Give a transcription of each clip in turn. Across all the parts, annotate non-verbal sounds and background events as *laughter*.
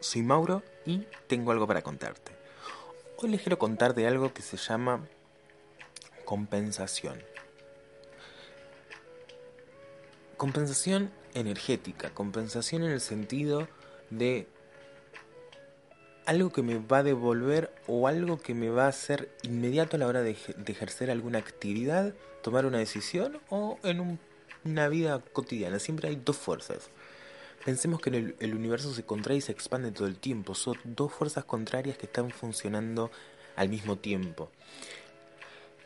soy Mauro y tengo algo para contarte. Hoy les quiero contar de algo que se llama compensación. Compensación energética, compensación en el sentido de algo que me va a devolver o algo que me va a hacer inmediato a la hora de, ejercer alguna actividad, tomar una decisión o en una vida cotidiana. Siempre hay dos fuerzas. Pensemos que el, el, universo se contrae y se expande todo el tiempo. Son dos fuerzas contrarias que están funcionando al mismo tiempo.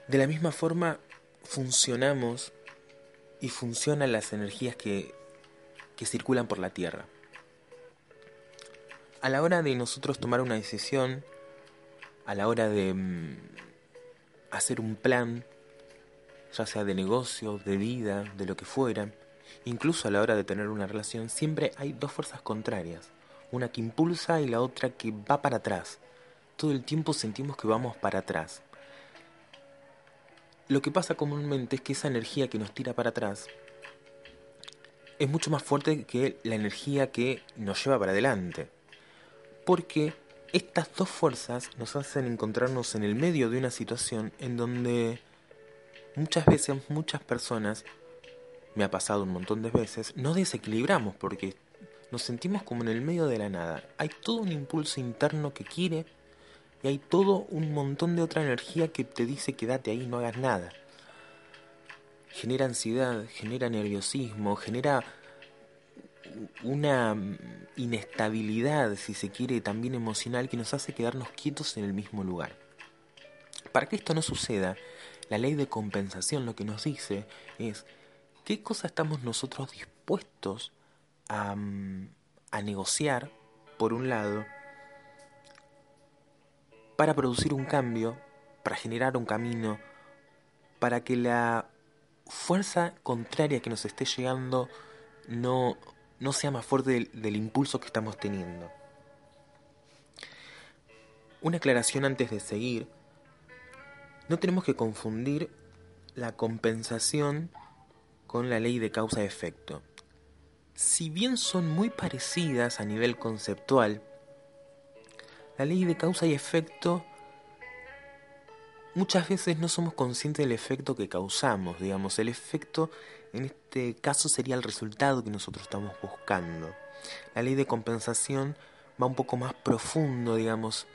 De la misma forma funcionamos y funcionan las energías que, que circulan por la Tierra a la hora de nosotros tomar una decisión, a la hora de mm, hacer un plan, ya sea de negocio, de vida, de lo que fuera, incluso a la hora de tener una relación, siempre hay dos fuerzas contrarias, una que impulsa y la otra que va para atrás. Todo el tiempo sentimos que vamos para atrás. Lo que pasa comúnmente es que esa energía que nos tira para atrás es mucho más fuerte que la energía que nos lleva para adelante porque estas dos fuerzas nos hacen encontrarnos en el medio de una situación en donde muchas veces muchas personas, me ha pasado un montón de veces, no desequilibramos porque nos sentimos como en el medio de la nada. Hay todo un impulso interno que quiere y hay todo un montón de otra energía que te dice quédate ahí, no hagas nada. Genera ansiedad, genera nerviosismo, genera una inestabilidad, si se quiere, también emocional que nos hace quedarnos quietos en el mismo lugar. Para que esto no suceda, la ley de compensación lo que nos dice es qué cosa estamos nosotros dispuestos a, a negociar, por un lado, para producir un cambio, para generar un camino, para que la fuerza contraria que nos esté llegando no no sea más fuerte del, impulso que estamos teniendo. Una aclaración antes de seguir. No tenemos que confundir la compensación con la ley de causa-efecto. Si bien son muy parecidas a nivel conceptual, la ley de causa y efecto muchas veces no somos conscientes del efecto que causamos, digamos, el efecto en este caso sería el resultado que nosotros estamos buscando. La ley de compensación va un poco más profundo, digamos,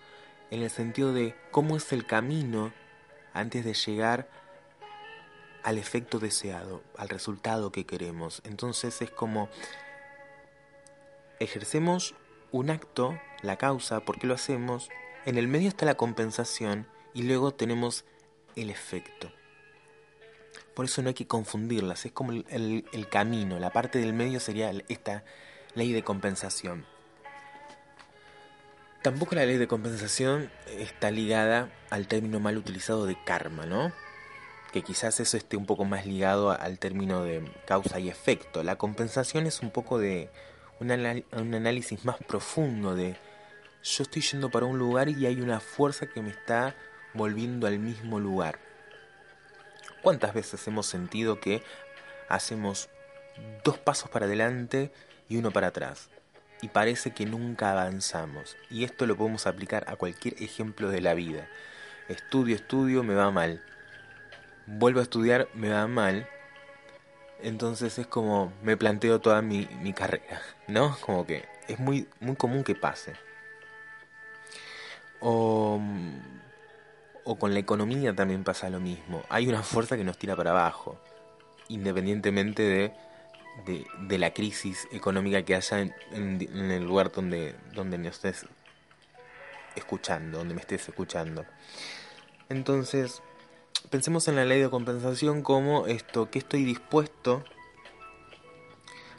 en el sentido de cómo es el camino antes de llegar al efecto deseado, al resultado que queremos. Entonces es como ejercemos un acto, la causa, ¿por qué lo hacemos? En el medio está la compensación y luego tenemos el efecto. Por eso no hay que confundirlas, es como el, camino, la parte del medio sería esta ley de compensación. Tampoco la ley de compensación está ligada al término mal utilizado de karma, ¿no? Que quizás eso esté un poco más ligado al término de causa y efecto. La compensación es un poco de un, análisis más profundo de yo estoy yendo para un lugar y hay una fuerza que me está volviendo al mismo lugar. ¿Cuántas veces hemos sentido que hacemos dos pasos para adelante y uno para atrás? Y parece que nunca avanzamos. Y esto lo podemos aplicar a cualquier ejemplo de la vida. Estudio, estudio, me va mal. Vuelvo a estudiar, me va mal. Entonces es como me planteo toda mi, mi carrera, ¿no? Como que es muy, muy común que pase. O o con la economía también pasa lo mismo. Hay una fuerza que nos tira para abajo, independientemente de, de, la crisis económica que haya en, el lugar donde, donde me estés escuchando, donde me estés escuchando. Entonces, pensemos en la ley de compensación como esto, que estoy dispuesto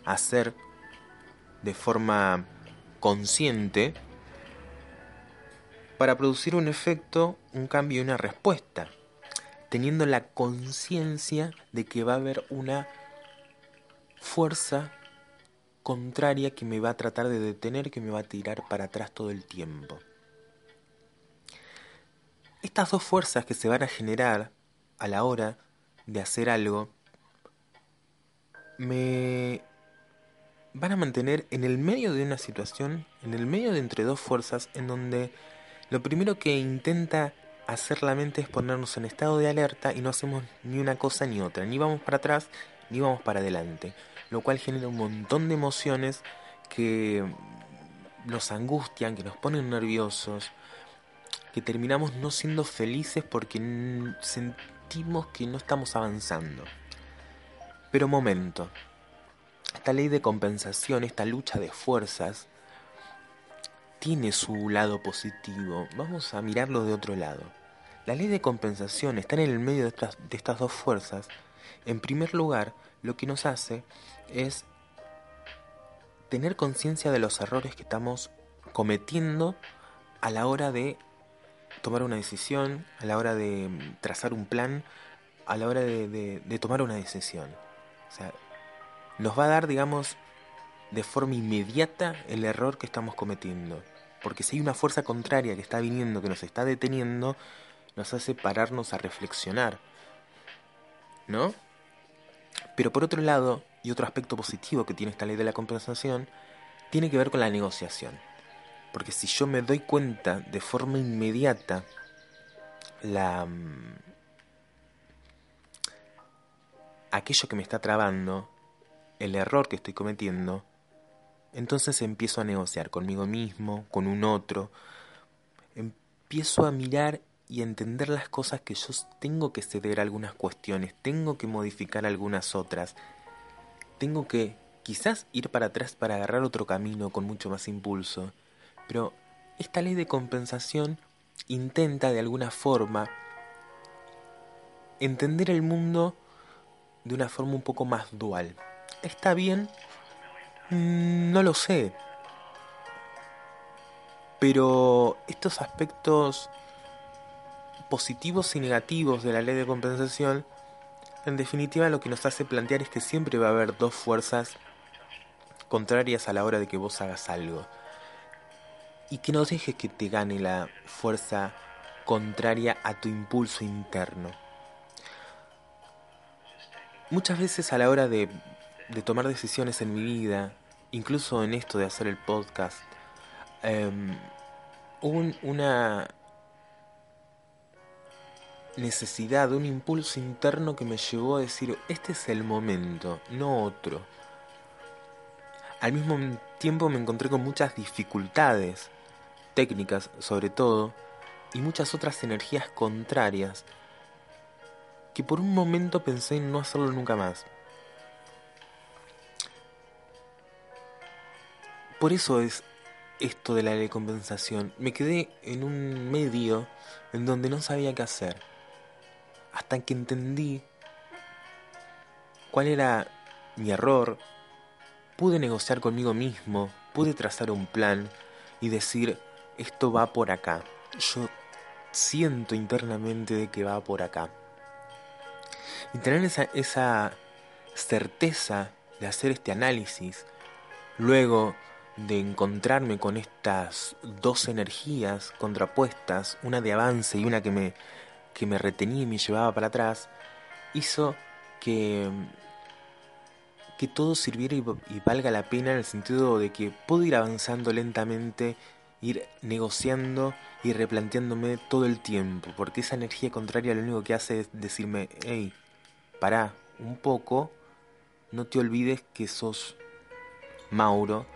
a hacer de forma consciente para producir un efecto, un cambio y una respuesta, teniendo la conciencia de que va a haber una fuerza contraria que me va a tratar de detener, que me va a tirar para atrás todo el tiempo. Estas dos fuerzas que se van a generar a la hora de hacer algo me van a mantener en el medio de una situación, en el medio de entre dos fuerzas, en donde lo primero que intenta hacer la mente es ponernos en estado de alerta y no hacemos ni una cosa ni otra, ni vamos para atrás ni vamos para adelante, lo cual genera un montón de emociones que nos angustian, que nos ponen nerviosos, terminamos no siendo felices porque sentimos que no estamos avanzando. Pero momento, esta ley de compensación, esta lucha de fuerzas, tiene su lado positivo. Vamos a mirarlo de otro lado. La ley de compensación está en el medio de estas dos fuerzas. En primer lugar, lo que nos hace es tener conciencia de los errores que estamos cometiendo a la hora de tomar una decisión, a la hora de trazar un plan, a la hora de, de tomar una decisión. O sea, nos va a dar, digamos, de forma inmediata el error que estamos cometiendo. Porque si hay una fuerza contraria que está viniendo, que nos está deteniendo, nos hace pararnos a reflexionar. ¿No? Pero por otro lado, y otro aspecto positivo que tiene esta ley de la compensación, tiene que ver con la negociación. Porque si yo me doy cuenta de forma inmediata la mm, aquello que me está trabando, el error que estoy cometiendo, entonces empiezo a negociar conmigo mismo, con un otro, empiezo a mirar y entender las cosas que yo tengo que ceder algunas cuestiones, tengo que modificar algunas otras, tengo que quizás ir para atrás para agarrar otro camino con mucho más impulso, pero esta ley de compensación intenta de alguna forma entender el mundo de una forma un poco más dual. ¿Está bien? Mm, no lo sé. Pero estos aspectos positivos y negativos de la ley de compensación, en definitiva lo que nos hace plantear es que siempre va a haber dos fuerzas contrarias a la hora de que vos hagas algo. Y que no dejes que te gane la fuerza contraria a tu impulso interno. Muchas veces a la hora de, tomar decisiones en mi vida, incluso en esto de hacer el podcast, um, hubo una necesidad, un impulso interno que me llevó a decir, este es el momento, no otro. Al mismo tiempo me encontré con muchas dificultades, técnicas sobre todo, y muchas otras energías contrarias, que por un momento pensé en no hacerlo nunca más. Por eso es esto de la ley de compensación. Me quedé en un medio en donde no sabía qué hacer hasta que entendí cuál era mi error, pude negociar conmigo mismo, pude trazar un plan y decir, esto va por acá. Yo siento internamente de que va por acá. Y tener esa, esa certeza de hacer este análisis, luego de encontrarme con estas dos energías contrapuestas, una de avance y una que me que me retenía y me llevaba para atrás, hizo que, que todo sirviera y, valga la pena en el sentido de que puedo ir avanzando lentamente, ir negociando y replanteándome todo el tiempo, porque esa energía contraria lo único que hace es decirme, hey, pará un poco, no te olvides que sos Mauro,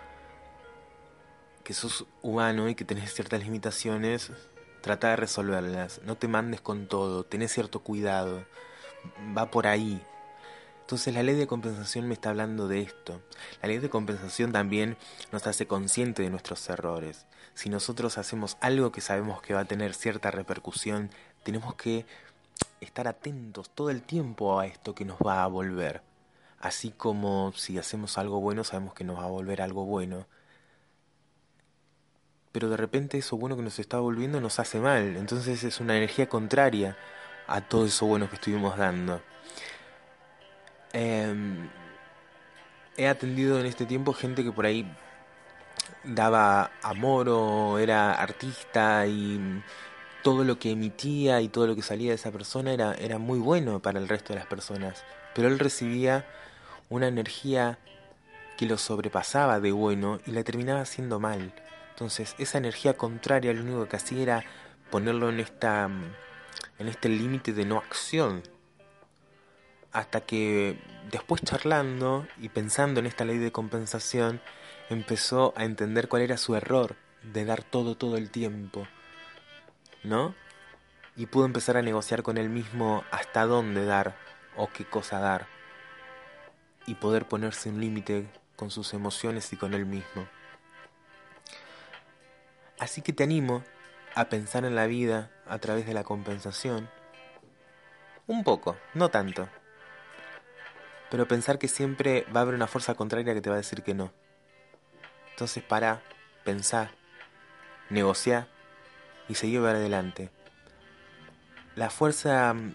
que sos humano y que tenés ciertas limitaciones, Trata de resolverlas, no te mandes con todo, tenés cierto cuidado, va por ahí. Entonces la ley de compensación me está hablando de esto. La ley de compensación también nos hace consciente de nuestros errores. Si nosotros hacemos algo que sabemos que va a tener cierta repercusión, tenemos que estar atentos todo el tiempo a esto que nos va a volver. Así como si hacemos algo bueno sabemos que nos va a volver algo bueno, pero de repente eso bueno que nos está volviendo nos hace mal. Entonces es una energía contraria a todo eso bueno que estuvimos dando. Em, he atendido en este tiempo gente que por ahí daba amor o era artista y todo lo que emitía y todo lo que salía de esa persona era, era muy bueno para el resto de las personas. Pero él recibía una energía que lo sobrepasaba de bueno y la terminaba haciendo mal. Entonces, esa energía contraria lo único que hacía era ponerlo en esta en este límite de no acción. Hasta que después charlando y pensando en esta ley de compensación, empezó a entender cuál era su error de dar todo todo el tiempo. ¿No? Y pudo empezar a negociar con él mismo hasta dónde dar o qué cosa dar. Y poder ponerse un límite con sus emociones y con él mismo. Así que te animo a pensar en la vida a través de la compensación. Un poco, no tanto. Pero pensar que siempre va a haber una fuerza contraria que te va a decir que no. Entonces para, pensar, negociar y seguir para adelante. La fuerza mm,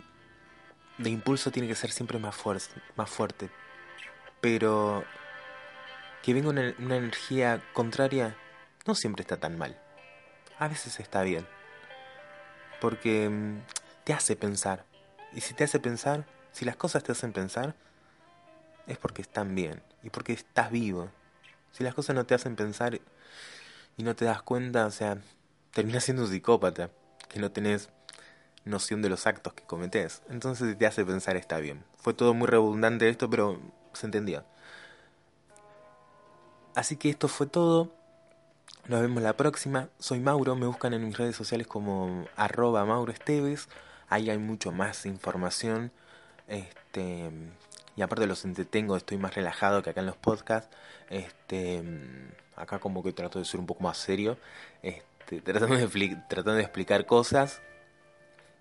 de impulso tiene que ser siempre más, más fuerte. Pero que venga una, una energía contraria no siempre está tan mal. A veces está bien. Porque mm, te hace pensar. Y si te hace pensar, si las cosas te hacen pensar, es porque están bien y porque estás vivo. Si las cosas no te hacen pensar y no te das cuenta, o sea, terminas siendo un psicópata, que no tenés noción de los actos que cometés. Entonces si te hace pensar está bien. Fue todo muy redundante esto, pero se entendía. Así que esto fue todo. Nos vemos la próxima. Soy Mauro, me buscan en mis redes sociales como arroba Mauro Esteves. Ahí hay mucho más información. Este, y aparte los entretengo, estoy más relajado que acá en los podcasts. Este, acá como que trato de ser un poco más serio. Este, *laughs* tratando, de, tratando de explicar cosas.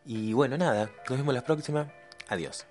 Y bueno, nada, nos vemos la próxima. Adiós.